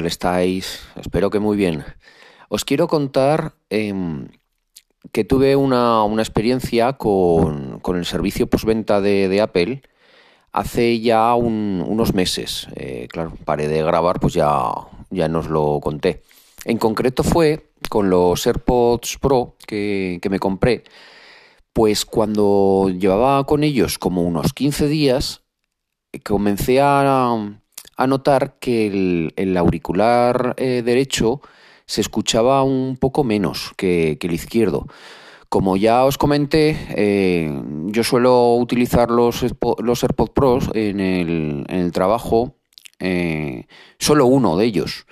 ¿qué tal estáis? Espero que muy bien. Os quiero contar em, que tuve una, experiencia con, el servicio postventa de, de Apple hace ya unos meses. Eh, claro, paré de grabar, pues ya, ya nos lo conté. En concreto fue con los AirPods Pro que, que me compré. Pues cuando llevaba con ellos como unos 15 días, comencé a, a notar que el, auricular eh, derecho se escuchaba un poco menos que, el izquierdo. Como ya os comenté, eh, yo suelo utilizar los, los AirPods Pros en el, trabajo, eh, solo uno de ellos.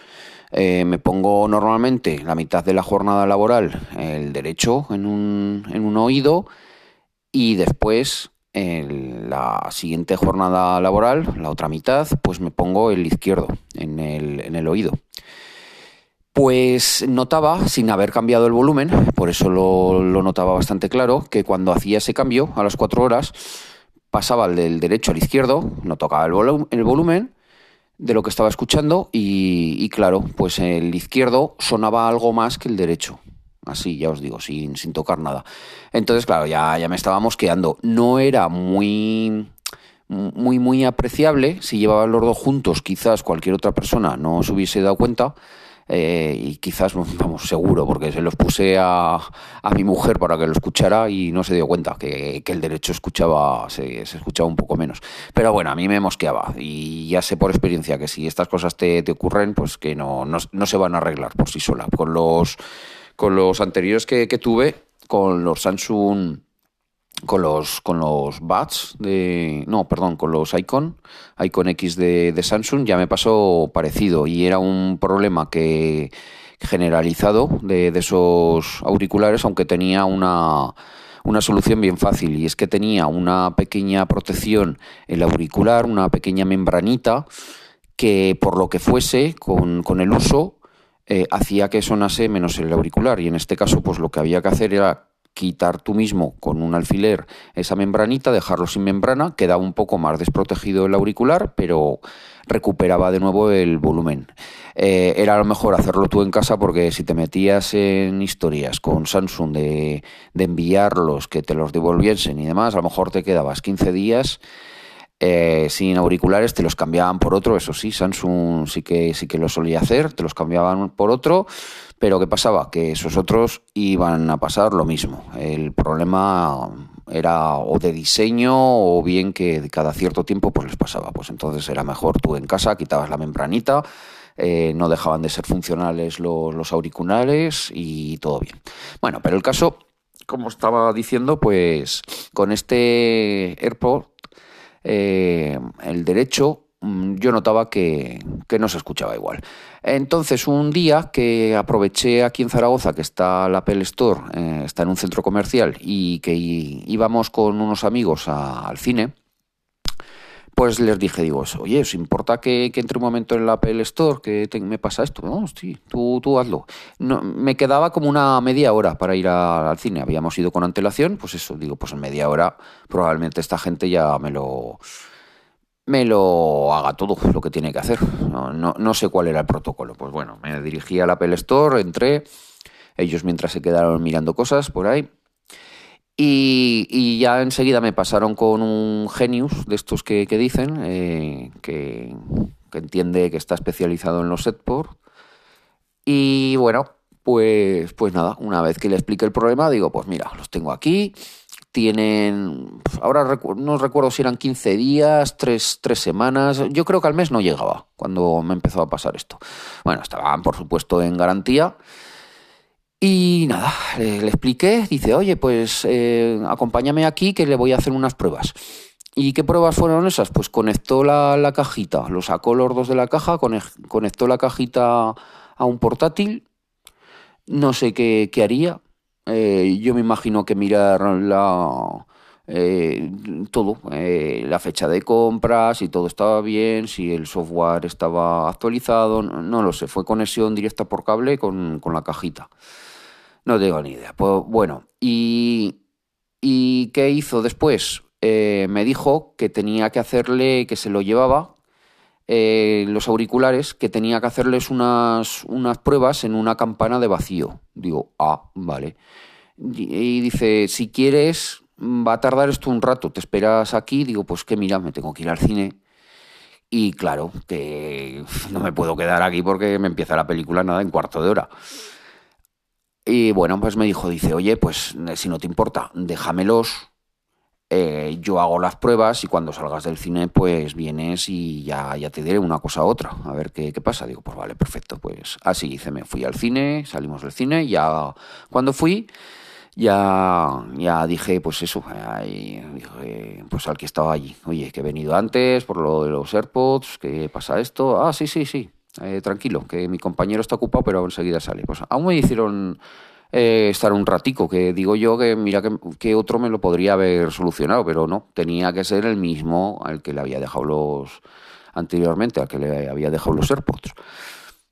me pongo normalmente la mitad de la jornada laboral el derecho en un, en un oído y después en la siguiente jornada laboral, la otra mitad, pues me pongo el izquierdo en el, oído. Pues notaba, sin haber cambiado el volumen, por eso lo, notaba bastante claro, que cuando hacía ese cambio a las cuatro horas, pasaba del derecho al izquierdo, no tocaba el, volumen de lo que estaba escuchando y, claro, pues el izquierdo sonaba algo más que el derecho así ya os digo, sin, sin tocar nada. Entonces, claro, ya, ya me estaba mosqueando. No era muy muy muy apreciable si llevaban los dos juntos quizás cualquier otra persona no se hubiese dado cuenta eh, y quizás vamos seguro porque se los puse a, a, mi mujer para que lo escuchara y no se dio cuenta que, que el derecho escuchaba se, se, escuchaba un poco menos pero bueno a mí me mosqueaba y ya sé por experiencia que si estas cosas te, te ocurren pues que no, no, no se van a arreglar por sí sola con los con los anteriores que, tuve, con los Samsung, con los, con los Buds de. No, perdón, con los Icon, Icon X de, Samsung, ya me pasó parecido y era un problema que generalizado de, esos auriculares, aunque tenía una, una solución bien fácil y es que tenía una pequeña protección el auricular, una pequeña membranita que por lo que fuese con, con el uso eh, hacía que sonase menos el auricular. Y en este caso, pues lo que había que hacer era quitar tú mismo con un alfiler esa membranita, dejarlo sin membrana, quedaba un poco más desprotegido el auricular, pero recuperaba de nuevo el volumen. Eh, era a lo mejor hacerlo tú en casa porque si te metías en historias con Samsung de, de enviarlos, que te los devolviesen y demás, a lo mejor te quedabas 15 días eh, sin auriculares te los cambiaban por otro, eso sí, Samsung sí que, sí que lo solía hacer, te los cambiaban por otro, pero ¿qué pasaba? Que esos otros iban a pasar lo mismo. El problema era o de diseño o bien que cada cierto tiempo pues les pasaba. Pues entonces era mejor tú en casa, quitabas la membranita, eh, no dejaban de ser funcionales los, los auriculares y todo bien. Bueno, pero el caso, como estaba diciendo, pues con este AirPod eh, el derecho mm, yo notaba que, no se escuchaba igual. Entonces, un día que aproveché aquí en Zaragoza, que está la Apple Store, eh, está en un centro comercial, y que íbamos con unos amigos al cine, pues les dije, digo, oye, ¿os importa que, entre un momento en la Apple Store que me pasa esto? No, sí, tú, tú hazlo. No, me quedaba como una media hora para ir al cine. Habíamos ido con antelación, pues eso, digo, pues en media hora probablemente esta gente ya me lo me lo haga todo lo que tiene que hacer. No, no, sé cuál era el protocolo. Pues bueno, me dirigí al Apple Store, entré, ellos mientras se quedaron mirando cosas por ahí, y, ya enseguida me pasaron con un genius de estos que, dicen, eh, que, entiende que está especializado en los setport. Y bueno, pues, pues nada, una vez que le expliqué el problema, digo, pues mira, los tengo aquí. Tienen, ahora no recuerdo si eran 15 días, 3, 3 semanas, yo creo que al mes no llegaba cuando me empezó a pasar esto. Bueno, estaban por supuesto en garantía y nada, le, expliqué, dice, oye, pues eh, acompáñame aquí que le voy a hacer unas pruebas. ¿Y qué pruebas fueron esas? Pues conectó la, cajita, lo sacó los dos de la caja, conectó la cajita a un portátil, no sé qué, haría. Eh, yo me imagino que mirar la, eh, todo, la fecha de compras, si todo estaba bien, si el software estaba actualizado, no, lo sé, fue conexión directa por cable con, con la cajita. No tengo ni idea. Pues bueno, ¿y, y qué hizo después? Eh, me dijo que tenía que hacerle, que se lo llevaba eh, los auriculares que tenía que hacerles unas, unas pruebas en una campana de vacío. Digo, ah, vale. Y dice, si quieres, va a tardar esto un rato, te esperas aquí. Digo, pues que mira, me tengo que ir al cine. Y claro, que no me puedo quedar aquí porque me empieza la película nada en cuarto de hora. Y bueno, pues me dijo, dice, oye, pues si no te importa, déjamelos, eh, yo hago las pruebas y cuando salgas del cine, pues vienes y ya, ya te diré una cosa u otra, a ver qué, qué, pasa. Digo, pues vale, perfecto, pues así hice, me fui al cine, salimos del cine, ya cuando fui, ya, ya dije, pues eso, ahí, dije, pues al que estaba allí, oye, que he venido antes por lo de los AirPods, que pasa esto, ah, sí, sí, sí, eh, tranquilo, que mi compañero está ocupado, pero enseguida sale. Pues aún me hicieron eh, estar un ratico, que digo yo que mira que, otro me lo podría haber solucionado, pero no, tenía que ser el mismo al que le había dejado los anteriormente, al que le había dejado los AirPods.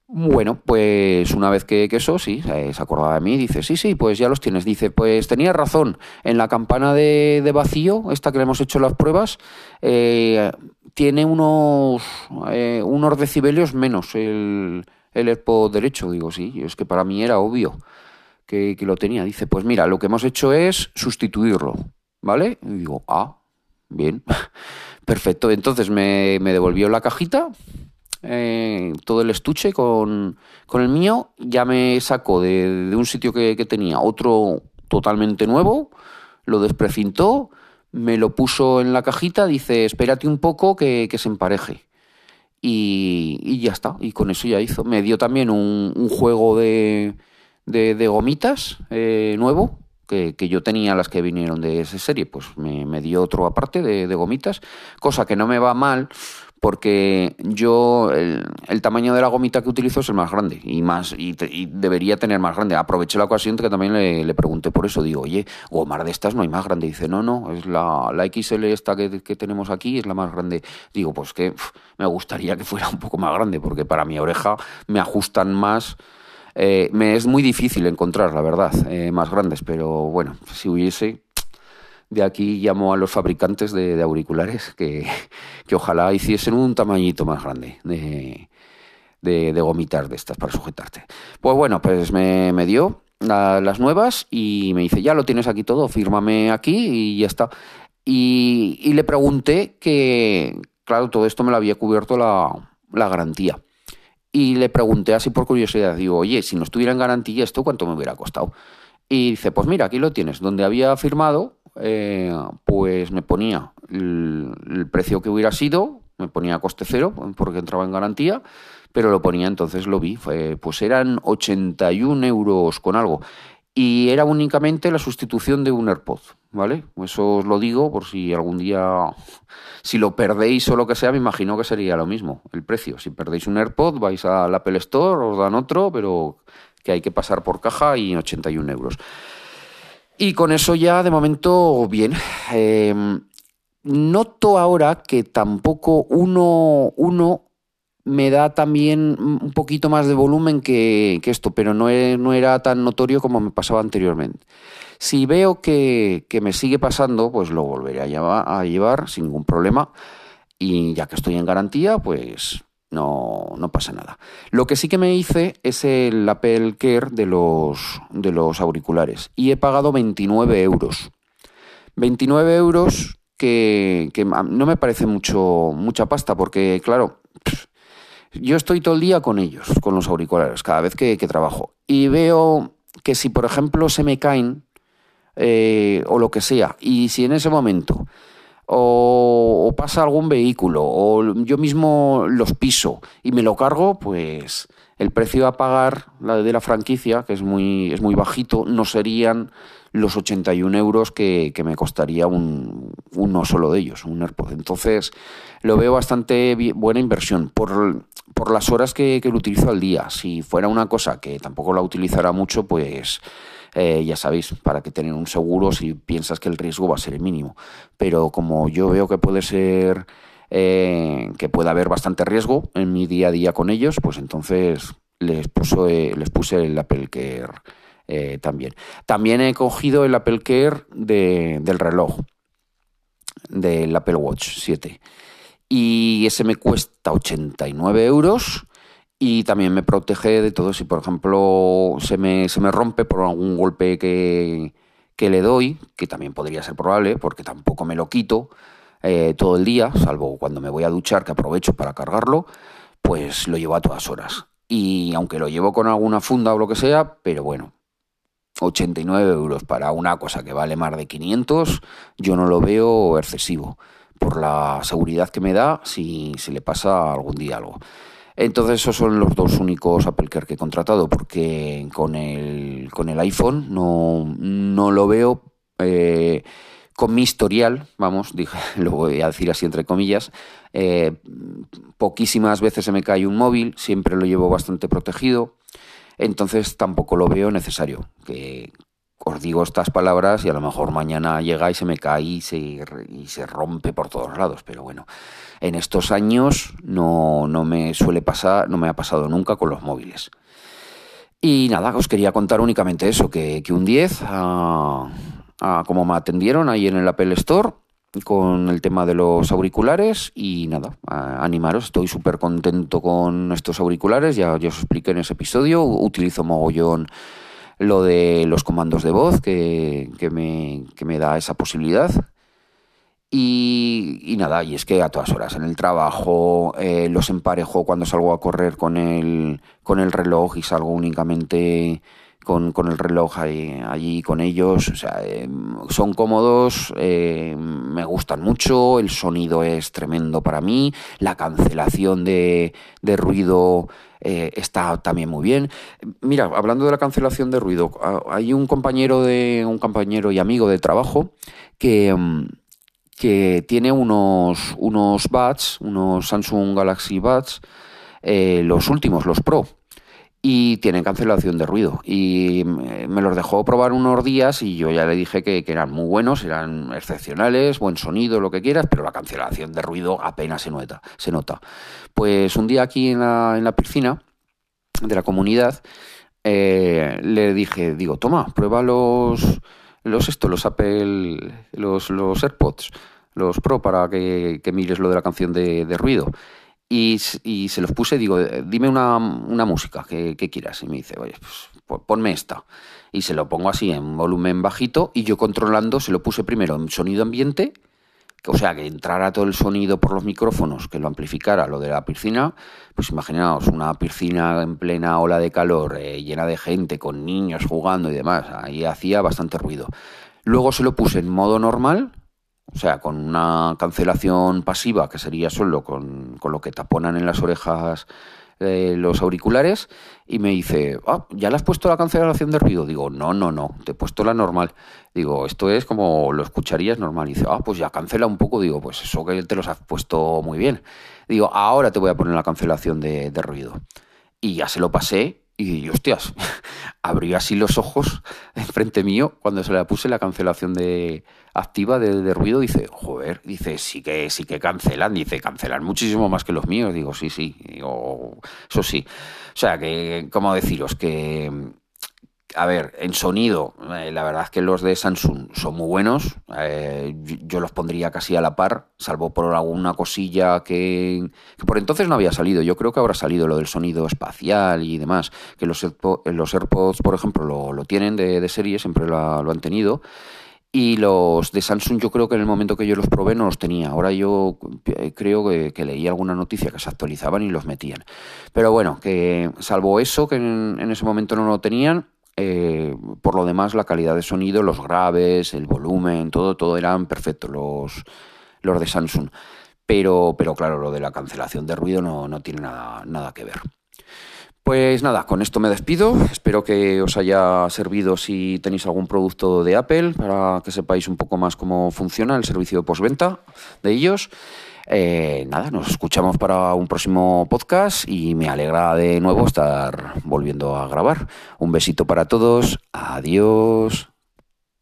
Bueno, pues una vez que, eso, sí, se acordaba de mí, dice, sí, sí, pues ya los tienes. Dice, pues tenía razón, en la campana de, vacío, esta que le hemos hecho las pruebas, eh, tiene unos, eh, unos decibelios menos el, el derecho. Digo, sí, es que para mí era obvio que, lo tenía. Dice, pues mira, lo que hemos hecho es sustituirlo, ¿vale? Y digo, ah, bien, perfecto. Entonces me, devolvió la cajita, eh, todo el estuche con, el mío, ya me sacó de, un sitio que, tenía otro totalmente nuevo, lo desprecintó, me lo puso en la cajita, dice, espérate un poco que, se empareje. Y, ya está, y con eso ya hizo. Me dio también un juego de, de, gomitas eh, nuevo, que, yo tenía las que vinieron de esa serie, pues me, dio otro aparte de, gomitas, cosa que no me va mal porque yo el, tamaño de la gomita que utilizo es el más grande y más y, debería tener más grande. Aproveché la ocasión que también le, pregunté por eso. Digo, oye, gomar de estas no hay más grande. dice, no, no, es la, la XL esta que, tenemos aquí, es la más grande. Digo, pues que me gustaría que fuera un poco más grande porque para mi oreja me ajustan más eh, me es muy difícil encontrar, la verdad, eh, más grandes, pero bueno, si hubiese, de aquí llamo a los fabricantes de, auriculares que, ojalá hiciesen un tamañito más grande de, de, gomitas de estas para sujetarte. Pues bueno, pues me, dio las nuevas y me dice, ya lo tienes aquí todo, fírmame aquí y ya está. Y, le pregunté que, claro, todo esto me lo había cubierto la, la garantía. Y le pregunté así por curiosidad, digo, oye, si no estuviera en garantía esto, ¿cuánto me hubiera costado? Y dice, pues mira, aquí lo tienes. Donde había firmado, eh, pues me ponía el, precio que hubiera sido, me ponía coste cero, porque entraba en garantía, pero lo ponía, entonces lo vi, pues eran 81 euros con algo. Y era únicamente la sustitución de un AirPod, ¿vale? Eso os lo digo por si algún día, si lo perdéis o lo que sea, me imagino que sería lo mismo, el precio. Si perdéis un AirPod, vais al Apple Store, os dan otro, pero que hay que pasar por caja y 81 euros. Y con eso ya, de momento, bien. Em, noto ahora que tampoco uno, uno me da también un poquito más de volumen que, esto, pero no, no, era tan notorio como me pasaba anteriormente. Si veo que, me sigue pasando, pues lo volveré a llevar, a llevar sin ningún problema. Y ya que estoy en garantía, pues no, no pasa nada. Lo que sí que me hice es el Apple Care de los, de los auriculares y he pagado 29 euros. 29 euros que, no me parece mucho, mucha pasta porque, claro, yo estoy todo el día con ellos, con los auriculares, cada vez que, trabajo. Y veo que si, por ejemplo, se me caen eh, o lo que sea, y si en ese momento o, pasa algún vehículo o yo mismo los piso y me lo cargo, pues el precio a pagar la de la franquicia, que es muy, es muy bajito, no serían los 81 euros que, que me costaría un, uno solo de ellos, un AirPod. Entonces, lo veo bastante buena inversión por, por las horas que, lo utilizo al día. Si fuera una cosa que tampoco la utilizara mucho, pues eh, ya sabéis, para que tener un seguro si piensas que el riesgo va a ser el mínimo. Pero como yo veo que puede ser, eh, que puede haber bastante riesgo en mi día a día con ellos, pues entonces les, puso, les puse el Apple Care eh, también. También he cogido el Apple Care del reloj, del Apple Watch 7. y ese me cuesta 89 euros y también me protege de todo si por ejemplo se me, se me rompe por algún golpe que, que le doy, que también podría ser probable porque tampoco me lo quito eh, todo el día, salvo cuando me voy a duchar que aprovecho para cargarlo, pues lo llevo a todas horas. Y aunque lo llevo con alguna funda o lo que sea, pero bueno, 89 euros para una cosa que vale más de 500, yo no lo veo excesivo por la seguridad que me da si, si le pasa algún día algo. Entonces esos son los dos únicos Apple Care que he contratado porque con el, con el iPhone no, no lo veo eh, con mi historial, vamos, dije, lo voy a decir así entre comillas, eh, poquísimas veces se me cae un móvil, siempre lo llevo bastante protegido, entonces tampoco lo veo necesario que, os digo estas palabras y a lo mejor mañana llega y se me cae y se, y se rompe por todos lados. Pero bueno, en estos años no, no me suele pasar, no me ha pasado nunca con los móviles. Y nada, os quería contar únicamente eso, que, que un 10, a, a como me atendieron ahí en el Apple Store, con el tema de los auriculares y nada, animaros, estoy súper contento con estos auriculares, ya, ya os expliqué en ese episodio, utilizo mogollón lo de los comandos de voz que, me, me, da esa posibilidad. Y, nada, y es que a todas horas en el trabajo eh, los emparejo cuando salgo a correr con el, con el reloj y salgo únicamente con, el reloj ahí, allí con ellos. O sea, eh, son cómodos, eh, me gustan mucho, el sonido es tremendo para mí, la cancelación de, de ruido eh, está también muy bien. Mira, hablando de la cancelación de ruido, hay un compañero de un compañero y amigo de trabajo que, mm, que tiene unos, unos Buds, unos Samsung Galaxy Buds, los últimos, los Pro y tienen cancelación de ruido. Y me los dejó probar unos días y yo ya le dije que, eran muy buenos, eran excepcionales, buen sonido, lo que quieras, pero la cancelación de ruido apenas se nota. Se nota. Pues un día aquí en la, piscina de la comunidad eh, le dije, digo, toma, prueba los, los esto, los Apple, los, los AirPods, los Pro para que, mires lo de la canción de ruido. Y, se los puse, digo, eh, dime una, música que, quieras. Y me dice, oye, pues ponme esta. Y se lo pongo así en volumen bajito y yo controlando, se lo puse primero en sonido ambiente, o sea, que entrara todo el sonido por los micrófonos, que lo amplificara lo de la piscina. Pues imaginaos una piscina en plena ola de calor, eh, llena de gente, con niños jugando y demás. Ahí hacía bastante ruido. Luego se lo puse en modo normal, o sea, con una cancelación pasiva, que sería solo con, lo que taponan en las orejas eh, los auriculares, y me dice, ah, ¿ya le has puesto la cancelación de ruido? Digo, no, no, no, te he puesto la normal. Digo, esto es como lo escucharías normal. Y dice, ah, pues ya cancela un poco. Digo, pues eso que te los has puesto muy bien. Digo, ahora te voy a poner la cancelación de, de ruido. Y ya se lo pasé y hostias, abrió así los ojos enfrente mío cuando se le puse la cancelación de activa de, ruido. Dice, joder, dice, sí que, sí que cancelan. Dice, cancelan muchísimo más que los míos. Digo, sí, sí, digo, eso sí. O sea, que, ¿cómo deciros? Que a ver, en sonido, eh, la verdad es que los de Samsung son muy buenos. Eh, yo, los pondría casi a la par, salvo por alguna cosilla que, por entonces no había salido. Yo creo que habrá salido lo del sonido espacial y demás. Que los, los AirPods, por ejemplo, lo, tienen de, serie, siempre lo, lo, han tenido. Y los de Samsung yo creo que en el momento que yo los probé no los tenía. Ahora yo eh, creo que, leí alguna noticia que se actualizaban y los metían. Pero bueno, que salvo eso, que en, en ese momento no lo tenían, eh, por lo demás, la calidad de sonido, los graves, el volumen, todo, todo eran perfectos los, los de Samsung. Pero, pero claro, lo de la cancelación de ruido no, no tiene nada, nada que ver. Pues nada, con esto me despido. Espero que os haya servido si tenéis algún producto de Apple para que sepáis un poco más cómo funciona el servicio de postventa de ellos. Eh, nada, nos escuchamos para un próximo podcast y me alegra de nuevo estar volviendo a grabar. Un besito para todos. Adiós.